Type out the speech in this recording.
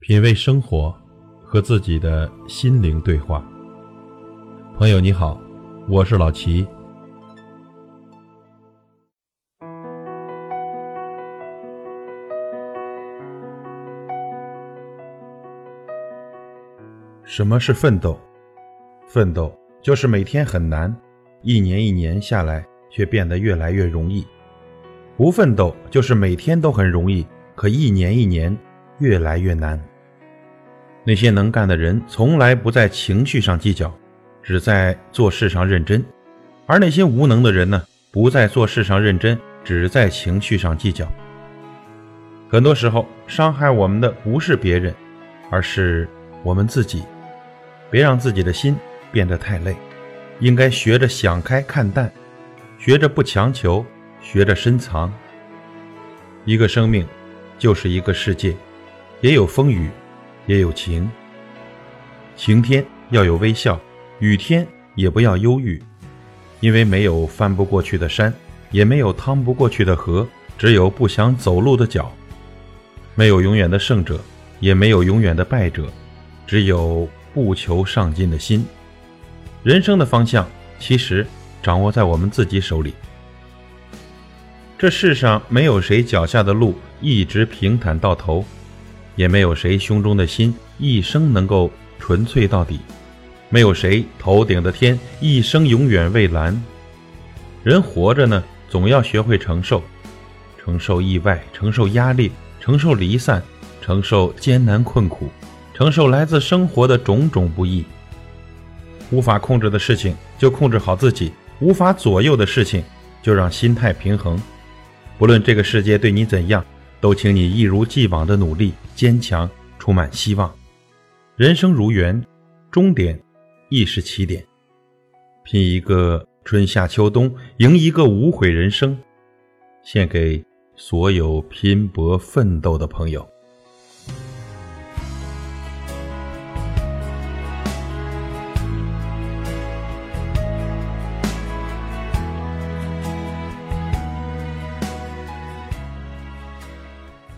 品味生活，和自己的心灵对话。朋友你好，我是老齐。什么是奋斗？奋斗就是每天很难，一年一年下来却变得越来越容易；不奋斗就是每天都很容易，可一年一年越来越难。那些能干的人从来不在情绪上计较，只在做事上认真；而那些无能的人呢，不在做事上认真，只在情绪上计较。很多时候，伤害我们的不是别人，而是我们自己。别让自己的心变得太累，应该学着想开看淡，学着不强求，学着深藏。一个生命就是一个世界，也有风雨，也有晴。晴天要有微笑，雨天也不要忧郁，因为没有翻不过去的山，也没有趟不过去的河，只有不想走路的脚。没有永远的胜者，也没有永远的败者，只有。不求上进的心，人生的方向其实掌握在我们自己手里。这世上没有谁脚下的路一直平坦到头，也没有谁胸中的心一生能够纯粹到底，没有谁头顶的天一生永远蔚蓝。人活着呢，总要学会承受，承受意外，承受压力，承受离散，承受艰难困苦。承受来自生活的种种不易，无法控制的事情就控制好自己，无法左右的事情就让心态平衡。不论这个世界对你怎样，都请你一如既往的努力、坚强、充满希望。人生如缘，终点亦是起点。拼一个春夏秋冬，赢一个无悔人生。献给所有拼搏奋斗的朋友。